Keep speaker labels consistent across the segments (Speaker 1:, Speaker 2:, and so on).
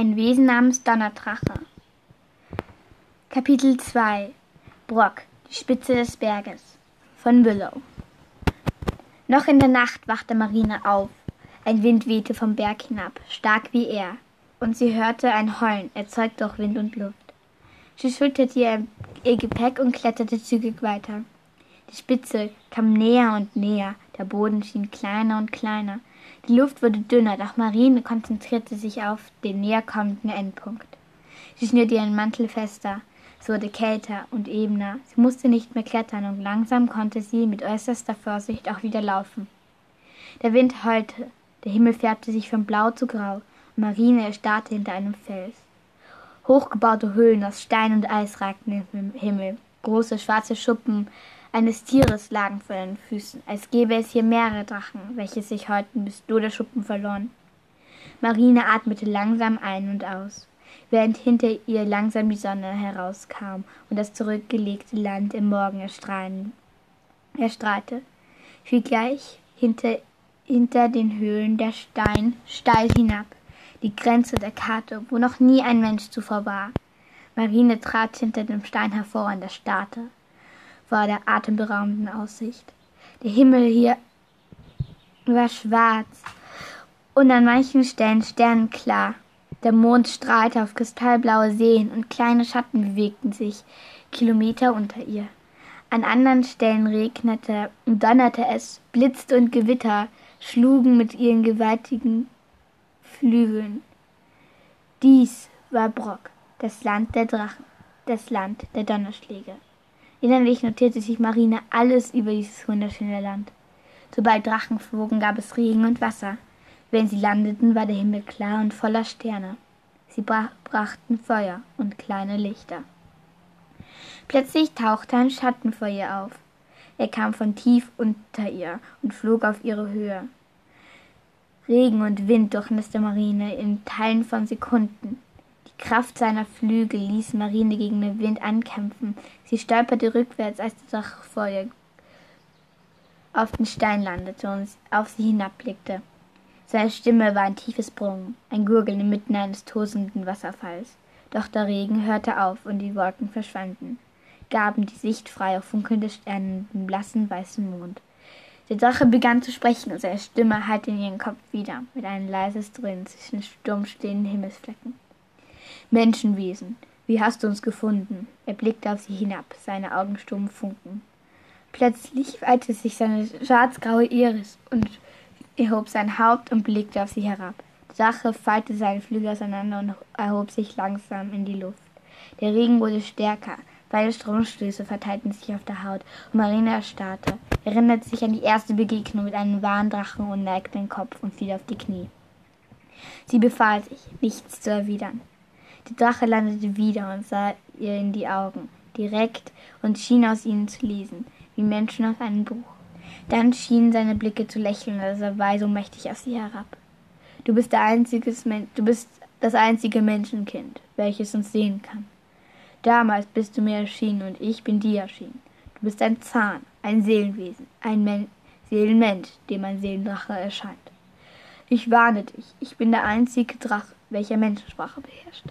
Speaker 1: Ein Wesen namens Donnerdrache. Kapitel 2 Brock, die Spitze des Berges von Willow. Noch in der Nacht wachte Marine auf. Ein Wind wehte vom Berg hinab, stark wie er, und sie hörte ein Heulen, erzeugt durch Wind und Luft. Sie schulterte ihr, ihr Gepäck und kletterte zügig weiter. Die Spitze kam näher und näher, der Boden schien kleiner und kleiner. Die Luft wurde dünner, doch Marine konzentrierte sich auf den näher kommenden Endpunkt. Sie schnürte ihren Mantel fester. Es wurde kälter und ebener. Sie musste nicht mehr klettern und langsam konnte sie mit äußerster Vorsicht auch wieder laufen. Der Wind heulte, der Himmel färbte sich von blau zu grau und Marine erstarrte hinter einem Fels. Hochgebaute Höhlen aus Stein und Eis ragten im Himmel. Große schwarze Schuppen eines Tieres lagen vor ihren Füßen, als gäbe es hier mehrere Drachen, welche sich häuten, bis Schuppen verloren. Marine atmete langsam ein und aus, während hinter ihr langsam die Sonne herauskam und das zurückgelegte Land im Morgen erstrahlen, erstrahlte. Fiel gleich hinter, hinter den Höhlen der Stein steil hinab, die Grenze der Karte, wo noch nie ein Mensch zuvor war. Marine trat hinter dem Stein hervor und erstarrte vor der atemberaubenden Aussicht. Der Himmel hier war schwarz und an manchen Stellen sternenklar. Der Mond strahlte auf kristallblaue Seen und kleine Schatten bewegten sich Kilometer unter ihr. An anderen Stellen regnete und donnerte es, blitzte und Gewitter schlugen mit ihren gewaltigen Flügeln. Dies war Brock, das Land der Drachen, das Land der Donnerschläge. Innerlich notierte sich Marine alles über dieses wunderschöne Land. Sobald Drachen flogen, gab es Regen und Wasser. Wenn sie landeten, war der Himmel klar und voller Sterne. Sie brachten Feuer und kleine Lichter. Plötzlich tauchte ein Schatten vor ihr auf. Er kam von tief unter ihr und flog auf ihre Höhe. Regen und Wind durchnässte Marine in Teilen von Sekunden. Kraft seiner Flügel ließ Marine gegen den Wind ankämpfen. Sie stolperte rückwärts, als der Drache vor ihr auf den Stein landete und auf sie hinabblickte. Seine Stimme war ein tiefes Brummen, ein Gurgeln inmitten eines tosenden Wasserfalls. Doch der Regen hörte auf und die Wolken verschwanden, gaben die Sicht frei auf funkelnde Sterne und den blassen weißen Mond. Der Drache begann zu sprechen und seine Stimme hallte in ihren Kopf wieder, mit einem leises Dröhnen zwischen stummstehenden Himmelsflecken. Menschenwesen, wie hast du uns gefunden? Er blickte auf sie hinab, seine Augen stumm funken. Plötzlich weitete sich seine schwarzgraue Iris und erhob sein Haupt und blickte auf sie herab. Der Drache faltete seine Flügel auseinander und erhob sich langsam in die Luft. Der Regen wurde stärker, beide Stromstöße verteilten sich auf der Haut und Marina erstarrte, erinnerte sich an die erste Begegnung mit einem wahren Drachen und neigte den Kopf und fiel auf die Knie. Sie befahl sich, nichts zu erwidern. Der Drache landete wieder und sah ihr in die Augen, direkt, und schien aus ihnen zu lesen, wie Menschen aus einem Buch. Dann schienen seine Blicke zu lächeln, als er war so mächtig auf sie herab. Du bist, du bist das einzige Menschenkind, welches uns sehen kann. Damals bist du mir erschienen und ich bin dir erschienen. Du bist ein Zahn, ein Seelenwesen, ein Men Seelenmensch, dem ein Seelendrache erscheint. Ich warne dich, ich bin der einzige Drache, welcher Menschensprache beherrscht.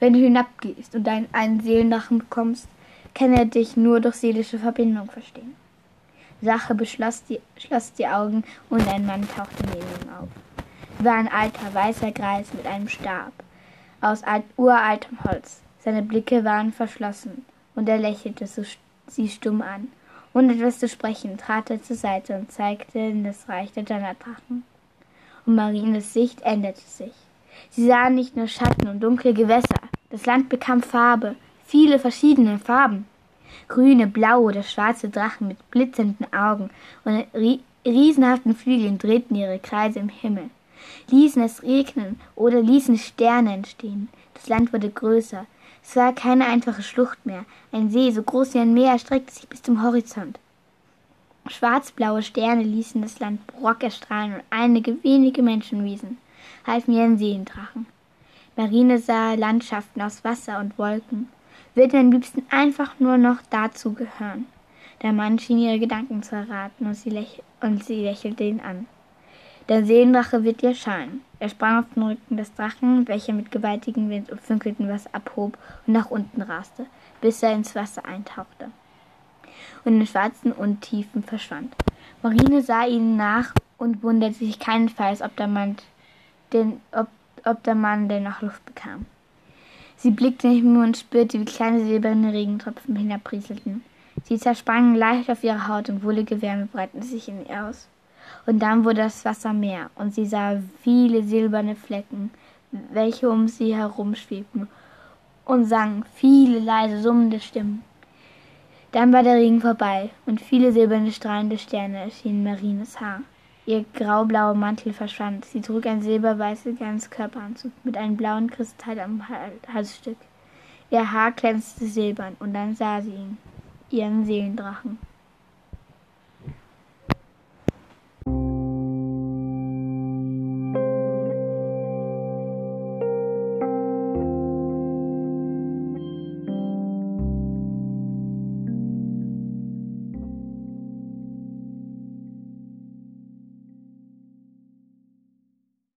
Speaker 1: Wenn du hinabgehst und deinen einen Seelendrachen bekommst, kann er dich nur durch seelische Verbindung verstehen. Sache beschloss die, schloss die Augen und ein Mann tauchte neben ihm auf. Er war ein alter, weißer Greis mit einem Stab aus alt, uraltem Holz. Seine Blicke waren verschlossen und er lächelte so, sie stumm an. Ohne etwas zu sprechen, trat er zur Seite und zeigte in das Reich der Donnerdrachen. Und Marines Sicht änderte sich. Sie sahen nicht nur Schatten und dunkle Gewässer, das Land bekam Farbe, viele verschiedene Farben. Grüne, blaue oder schwarze Drachen mit blitzenden Augen und riesenhaften Flügeln drehten ihre Kreise im Himmel, ließen es regnen oder ließen Sterne entstehen. Das Land wurde größer. Es war keine einfache Schlucht mehr. Ein See, so groß wie ein Meer, erstreckte sich bis zum Horizont. Schwarzblaue Sterne ließen das Land Brock erstrahlen und einige wenige Menschenwesen halfen ihren Seendrachen. Marine sah Landschaften aus Wasser und Wolken, würde am liebsten einfach nur noch dazu gehören. Der Mann schien ihre Gedanken zu erraten und sie, läch und sie lächelte ihn an. Der Seelendrache wird ihr scheinen. Er sprang auf den Rücken des Drachen, welcher mit gewaltigem Wind und funkelndem Wasser abhob und nach unten raste, bis er ins Wasser eintauchte und in schwarzen Untiefen verschwand. Marine sah ihnen nach und wunderte sich keinenfalls, ob der Mann, den, ob, ob der Mann denn noch Luft bekam. Sie blickte in den Himmel und spürte, wie kleine silberne Regentropfen hinabrieselten. Sie zersprangen leicht auf ihre Haut und wohlige Wärme breitete sich in ihr aus. Und dann wurde das Wasser mehr, und sie sah viele silberne Flecken, welche um sie herumschwebten, und sang viele leise summende Stimmen. Dann war der Regen vorbei, und viele silberne strahlende Sterne erschienen Marines Haar. Ihr graublauer Mantel verschwand. Sie trug ein silberweißes Ganzkörperanzug mit einem blauen Kristall am Halsstück. Ihr Haar glänzte silbern, und dann sah sie ihn, ihren Seelendrachen.